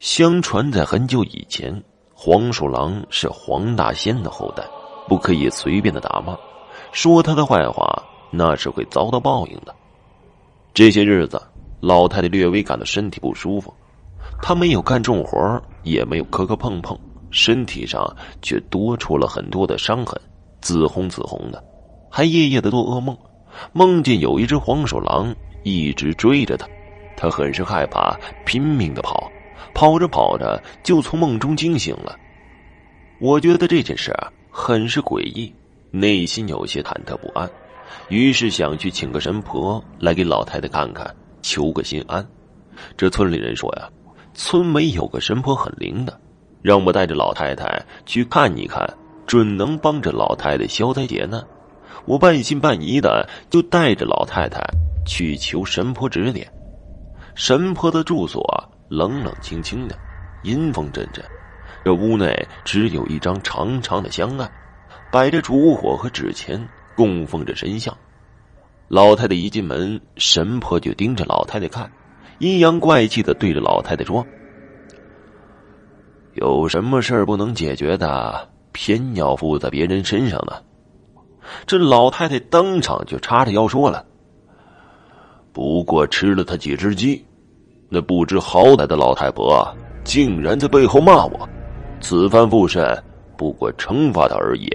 相传在很久以前，黄鼠狼是黄大仙的后代，不可以随便的打骂，说他的坏话那是会遭到报应的。这些日子，老太太略微感到身体不舒服，她没有干重活，也没有磕磕碰碰，身体上却多出了很多的伤痕，紫红紫红的，还夜夜的做噩梦，梦见有一只黄鼠狼一直追着她，她很是害怕，拼命的跑，跑着跑着就从梦中惊醒了。我觉得这件事啊很是诡异，内心有些忐忑不安。于是想去请个神婆来给老太太看看，求个心安。这村里人说呀，村尾有个神婆很灵的，让我带着老太太去看一看，准能帮着老太太消灾解难。我半信半疑的就带着老太太去求神婆指点。神婆的住所冷冷清清的，阴风阵阵。这屋内只有一张长长的香案，摆着烛火和纸钱。供奉着神像，老太太一进门，神婆就盯着老太太看，阴阳怪气的对着老太太说：“有什么事儿不能解决的，偏要附在别人身上呢？”这老太太当场就叉着腰说了：“不过吃了他几只鸡，那不知好歹的老太婆竟然在背后骂我，此番附身不过惩罚他而已，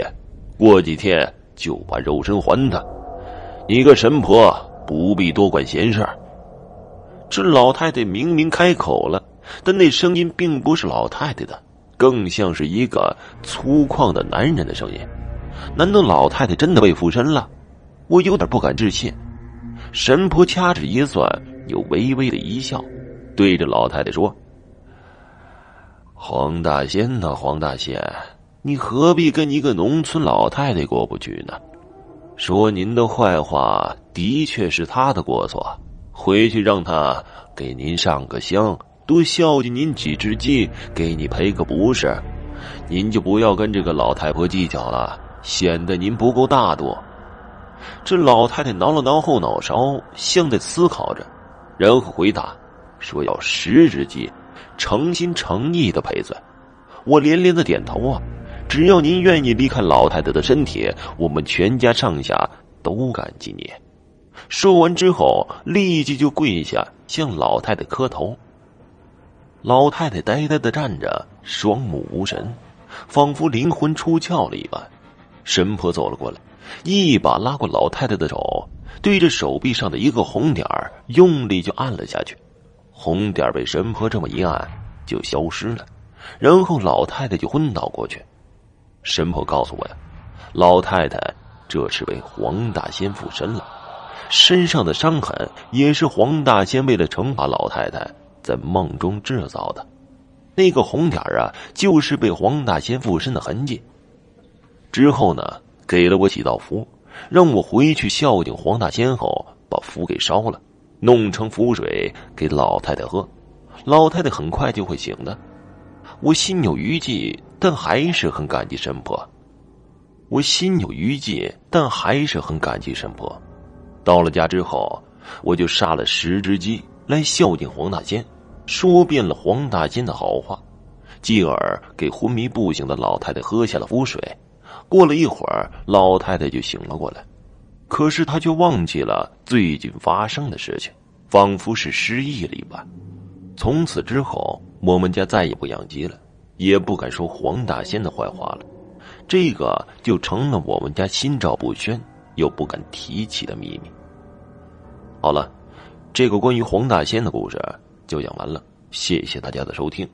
过几天。”就把肉身还他，你个神婆不必多管闲事。这老太太明明开口了，但那声音并不是老太太的，更像是一个粗犷的男人的声音。难道老太太真的被附身了？我有点不敢置信。神婆掐指一算，又微微的一笑，对着老太太说：“黄大仙呐，黄大仙。”你何必跟一个农村老太太过不去呢？说您的坏话的确是他的过错，回去让他给您上个香，多孝敬您几只鸡，给你赔个不是。您就不要跟这个老太婆计较了，显得您不够大度。这老太太挠了挠后脑勺，像在思考着，然后回答说：“要十只鸡，诚心诚意的赔罪。”我连连的点头啊。只要您愿意离开老太太的身体，我们全家上下都感激你。说完之后，立即就跪下向老太太磕头。老太太呆呆的站着，双目无神，仿佛灵魂出窍了一般。神婆走了过来，一把拉过老太太的手，对着手臂上的一个红点儿用力就按了下去。红点被神婆这么一按，就消失了，然后老太太就昏倒过去。神婆告诉我呀，老太太这是被黄大仙附身了，身上的伤痕也是黄大仙为了惩罚老太太在梦中制造的。那个红点啊，就是被黄大仙附身的痕迹。之后呢，给了我几道符，让我回去孝敬黄大仙后，把符给烧了，弄成符水给老太太喝，老太太很快就会醒的。我心有余悸。但还是很感激神婆，我心有余悸，但还是很感激神婆。到了家之后，我就杀了十只鸡来孝敬黄大仙，说遍了黄大仙的好话，继而给昏迷不醒的老太太喝下了符水。过了一会儿，老太太就醒了过来，可是他却忘记了最近发生的事情，仿佛是失忆了一般。从此之后，我们家再也不养鸡了。也不敢说黄大仙的坏话了，这个就成了我们家心照不宣又不敢提起的秘密。好了，这个关于黄大仙的故事就讲完了，谢谢大家的收听。